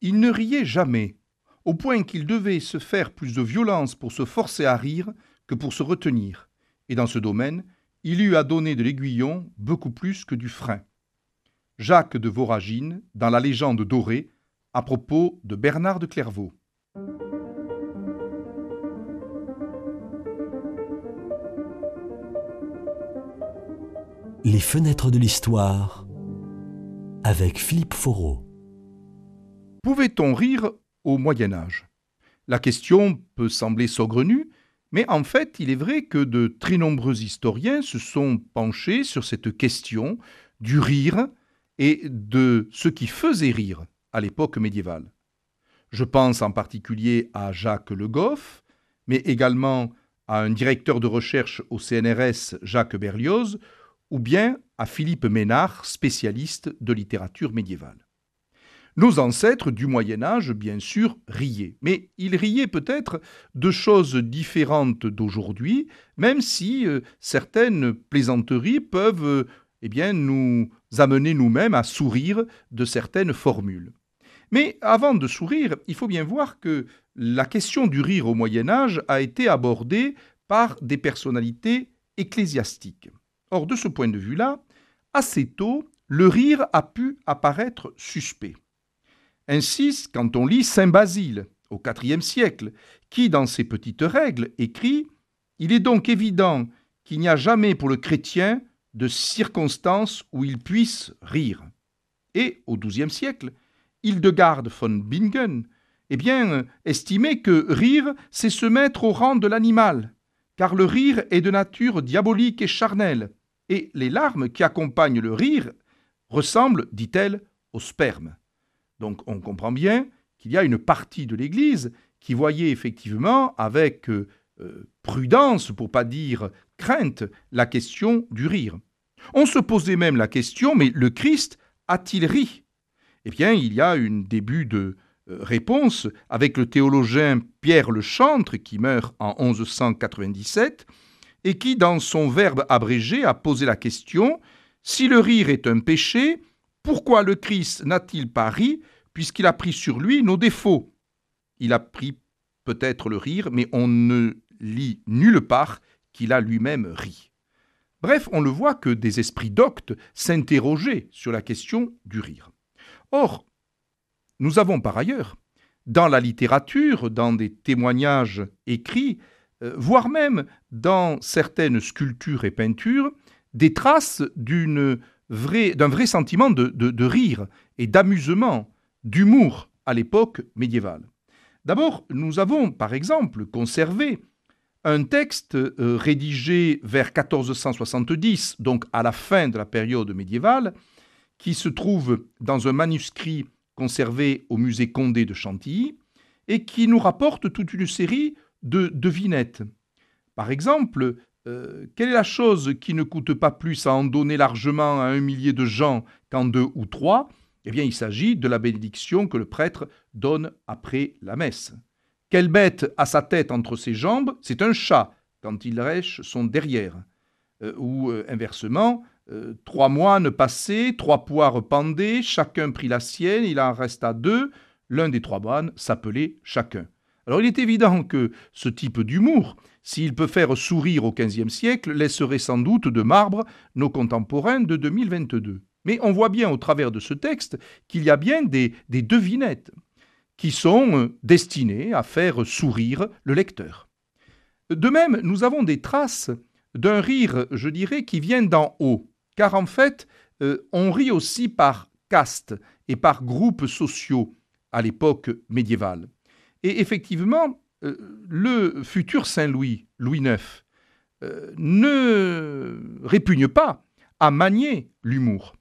il ne riait jamais, au point qu'il devait se faire plus de violence pour se forcer à rire que pour se retenir, et dans ce domaine, il eut à donner de l'aiguillon beaucoup plus que du frein. Jacques de Voragine, dans la légende dorée, à propos de Bernard de Clairvaux. Les fenêtres de l'histoire avec Philippe Foreau. Pouvait-on rire au Moyen Âge? La question peut sembler saugrenue, mais en fait, il est vrai que de très nombreux historiens se sont penchés sur cette question du rire et de ce qui faisait rire à l'époque médiévale. Je pense en particulier à Jacques Le Goff, mais également à un directeur de recherche au CNRS, Jacques Berlioz, ou bien à Philippe Ménard, spécialiste de littérature médiévale. Nos ancêtres du Moyen Âge, bien sûr, riaient, mais ils riaient peut-être de choses différentes d'aujourd'hui, même si euh, certaines plaisanteries peuvent euh, eh bien, nous amener nous-mêmes à sourire de certaines formules. Mais avant de sourire, il faut bien voir que la question du rire au Moyen Âge a été abordée par des personnalités ecclésiastiques. Or, de ce point de vue-là, assez tôt, le rire a pu apparaître suspect. Ainsi, quand on lit Saint Basile au IVe siècle, qui, dans ses petites règles, écrit Il est donc évident qu'il n'y a jamais pour le chrétien de circonstances où il puisse rire. Et, au XIIe siècle, Hildegarde von Bingen eh bien, estimait que rire, c'est se mettre au rang de l'animal, car le rire est de nature diabolique et charnelle, et les larmes qui accompagnent le rire ressemblent, dit-elle, au sperme. Donc on comprend bien qu'il y a une partie de l'Église qui voyait effectivement avec euh, euh, prudence, pour pas dire crainte, la question du rire. On se posait même la question, mais le Christ a-t-il ri? Eh bien, il y a un début de euh, réponse avec le théologien Pierre le Chantre, qui meurt en 1197, et qui, dans son verbe abrégé, a posé la question Si le rire est un péché, pourquoi le Christ n'a-t-il pas ri, puisqu'il a pris sur lui nos défauts? Il a pris peut-être le rire, mais on ne lit nulle part qu'il a lui-même ri. Bref, on le voit que des esprits doctes s'interrogeaient sur la question du rire. Or, nous avons par ailleurs, dans la littérature, dans des témoignages écrits, euh, voire même dans certaines sculptures et peintures, des traces d'un vrai, sentiment de rire et d'amusement, d'humour à l'époque médiévale. D'abord, nous avons par exemple conservé un texte euh, rédigé vers 1470, donc à la fin de la période médiévale, qui se trouve dans un manuscrit conservé au musée Condé de Chantilly et qui nous rapporte toute une série de devinettes. Par exemple, euh, quelle est la chose qui ne coûte pas plus à en donner largement à un millier de gens qu'en deux ou trois? Eh bien, il s'agit de la bénédiction que le prêtre donne après la messe. Quelle bête a sa tête entre ses jambes? C'est un chat, quand il rêche son derrière. Euh, ou euh, inversement, trois moines passaient, trois poires pendaient, chacun prit la sienne, il en resta deux, l'un des trois moines s'appelait chacun. Alors il est évident que ce type d'humour, s'il peut faire sourire au XVe siècle, laisserait sans doute de marbre nos contemporains de 2022. Mais on voit bien au travers de ce texte qu'il y a bien des devinettes qui sont euh, destinés à faire sourire le lecteur. De même, nous avons des traces d'un rire, je dirais, qui vient d'en haut, car en fait, euh, on rit aussi par caste et par groupes sociaux à l'époque médiévale. Et effectivement, euh, le futur Saint-Louis, Louis IX, ne répugne pas à manier l'humour.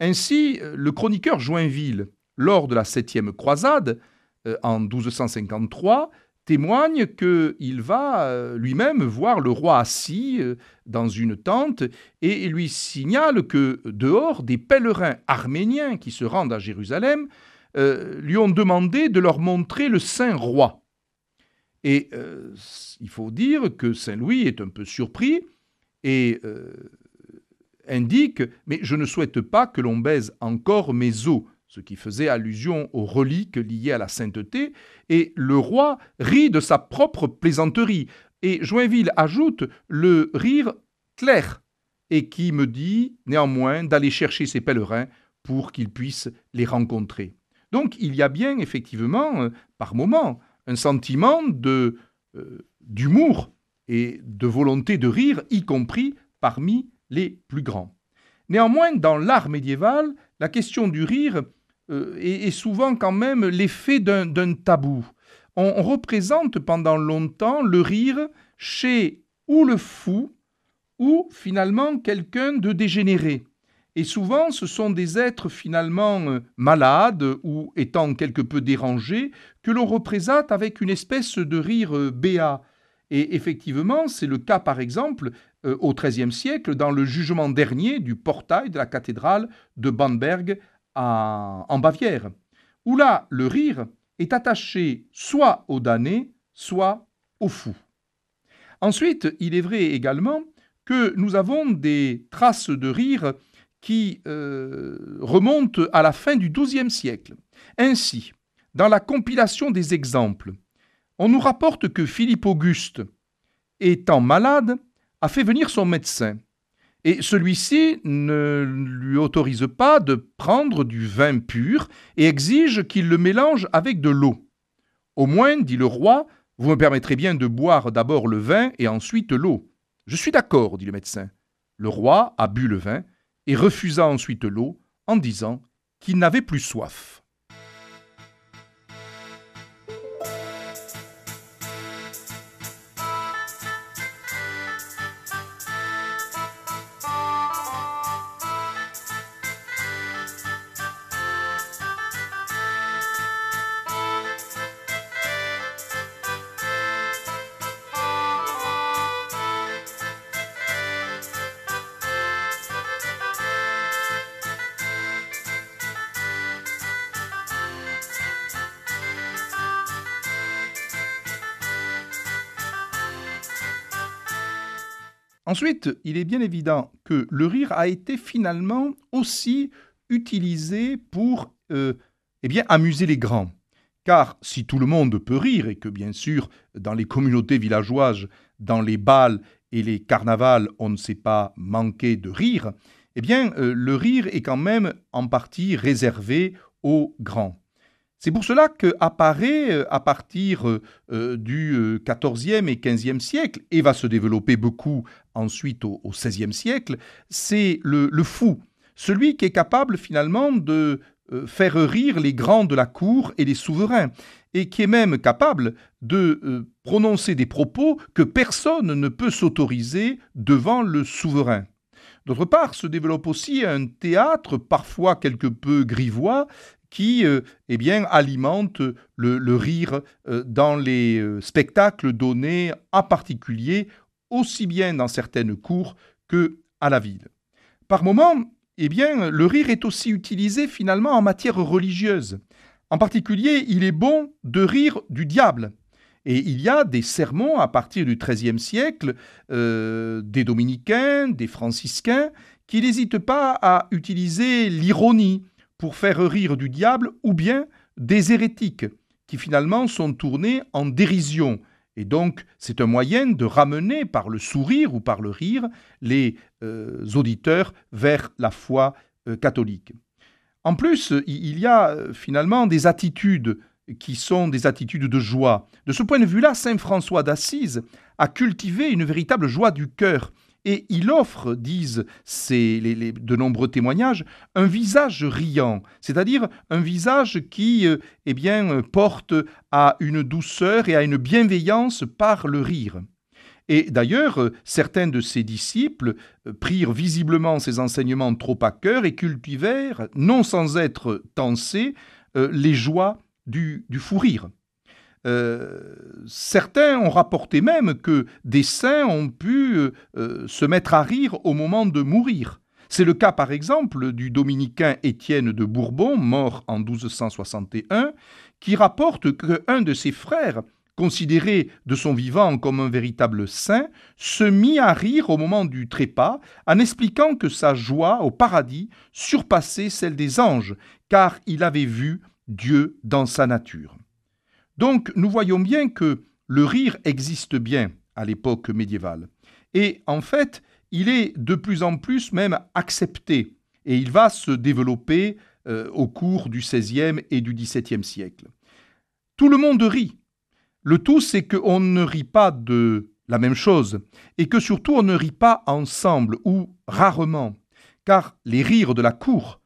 Ainsi, le chroniqueur Joinville, lors de la septième croisade, euh, en 1253 témoigne qu'il va euh, lui-même voir le roi assis euh, dans une tente et lui signale que dehors, des pèlerins arméniens qui se rendent à Jérusalem lui ont demandé de leur montrer le Saint Roi. Et il faut dire que Saint Louis est un peu surpris et indique Mais je ne souhaite pas que l'on baise encore mes os ce qui faisait allusion aux reliques liées à la sainteté, et le roi rit de sa propre plaisanterie. Et Joinville ajoute le rire clair, et qui me dit néanmoins d'aller chercher ses pèlerins pour qu'ils puissent les rencontrer. Donc il y a bien effectivement, euh, par moments, un sentiment euh, d'humour et de volonté de rire, y compris parmi les plus grands. Néanmoins, dans l'art médiéval, la question du rire euh, est, souvent quand même l'effet d'un tabou. on, représente pendant longtemps le rire chez ou le fou ou finalement quelqu'un de dégénéré. Et souvent, ce sont des êtres finalement euh, malades ou étant quelque peu dérangés que l'on représente avec une espèce de rire euh, béat. Et effectivement, c'est le cas par exemple euh, au XIIIe siècle dans le jugement dernier du portail de la cathédrale de Bamberg en Bavière, où là, le rire est attaché soit au damné, soit au fou. Ensuite, il est vrai également que nous avons des traces de rire qui euh, remontent à la fin du XIIe siècle. Ainsi, dans la compilation des exemples, on nous rapporte que Philippe Auguste, étant malade, a fait venir son médecin. Et celui-ci ne lui autorise pas de prendre du vin pur et exige qu'il le mélange avec de l'eau. Au moins, dit le roi, vous me permettrez bien de boire d'abord le vin et ensuite l'eau. Je suis d'accord, dit le médecin. Le roi a bu le vin et refusa ensuite l'eau en disant qu'il n'avait plus soif. Ensuite, il est bien évident que le rire a été finalement aussi utilisé pour euh, eh bien, amuser les grands. Car si tout le monde peut rire, et que bien sûr, dans les communautés villageoises, dans les bals et les carnavals, on ne sait pas manquer de rire, eh bien, euh, le rire est quand même en partie réservé aux grands. C'est pour cela qu'apparaît euh, à partir euh, euh, du XIVe et XVe siècle, et va se développer beaucoup ensuite au XVIe siècle, c'est le, fou, celui qui est capable finalement de faire rire les grands de la cour et les souverains, et qui est même capable de prononcer des propos que personne ne peut s'autoriser devant le souverain. D'autre part, se développe aussi un théâtre parfois quelque peu grivois qui euh, eh bien, alimente le, rire euh, dans les euh, spectacles donnés en particulier aussi bien dans certaines cours que à la ville. Par moments, eh bien, le rire est aussi utilisé finalement en matière religieuse. En particulier, il est bon de rire du diable. Et il y a des sermons à partir du XIIIe siècle, des dominicains, des franciscains, qui n'hésitent pas à utiliser l'ironie, pour faire rire du diable, ou bien des hérétiques, qui finalement sont tournés en dérision. Et donc, c'est un moyen de ramener par le sourire ou par le rire les euh, auditeurs vers la foi euh, catholique. En plus, il y a euh, finalement des attitudes qui sont des attitudes de joie. De ce point de vue-là, Saint François d'Assise a cultivé une véritable joie du cœur et il offre, disent de nombreux témoignages, un visage riant, c'est-à-dire un visage qui euh, eh bien, porte à une douceur et à une bienveillance par le rire. Et d'ailleurs, certains de ses disciples euh, prirent visiblement ses enseignements trop à cœur et cultivèrent, non sans être tensés, euh, les joies du fou rire. Euh, certains ont rapporté même que des saints ont pu euh, euh, se mettre à rire au moment de mourir. C'est le cas par exemple du dominicain Étienne de Bourbon, mort en 1261, qui rapporte qu'un de ses frères considéré de son vivant comme un véritable saint, se mit à rire au moment du trépas, en expliquant que sa joie au paradis surpassait celle des anges, car il avait vu Dieu dans sa nature. Donc nous voyons bien que le rire existe bien à l'époque médiévale. Et en fait, il est de plus en plus même accepté, et il va se développer euh, au cours du XVIe et du XVIIe siècle. Tout le monde rit. Le tout, c'est qu'on ne rit pas de la même chose, et que surtout on ne rit pas ensemble ou rarement, car les rires de la cour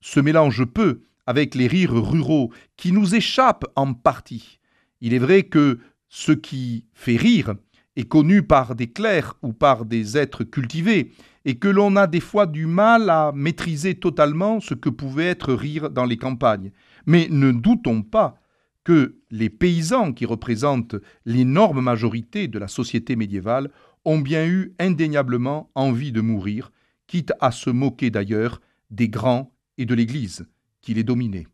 se mélangent peu avec les rires ruraux qui nous échappent en partie. Il est vrai que ce qui fait rire est connu par des clercs ou par des êtres cultivés, et que l'on a des fois du mal à maîtriser totalement ce que pouvait être rire dans les campagnes. Mais ne doutons pas que les paysans qui représentent l'énorme majorité de la société médiévale ont bien eu indéniablement envie de mourir, quitte à se moquer d'ailleurs des grands et de l'Église qui les dominait.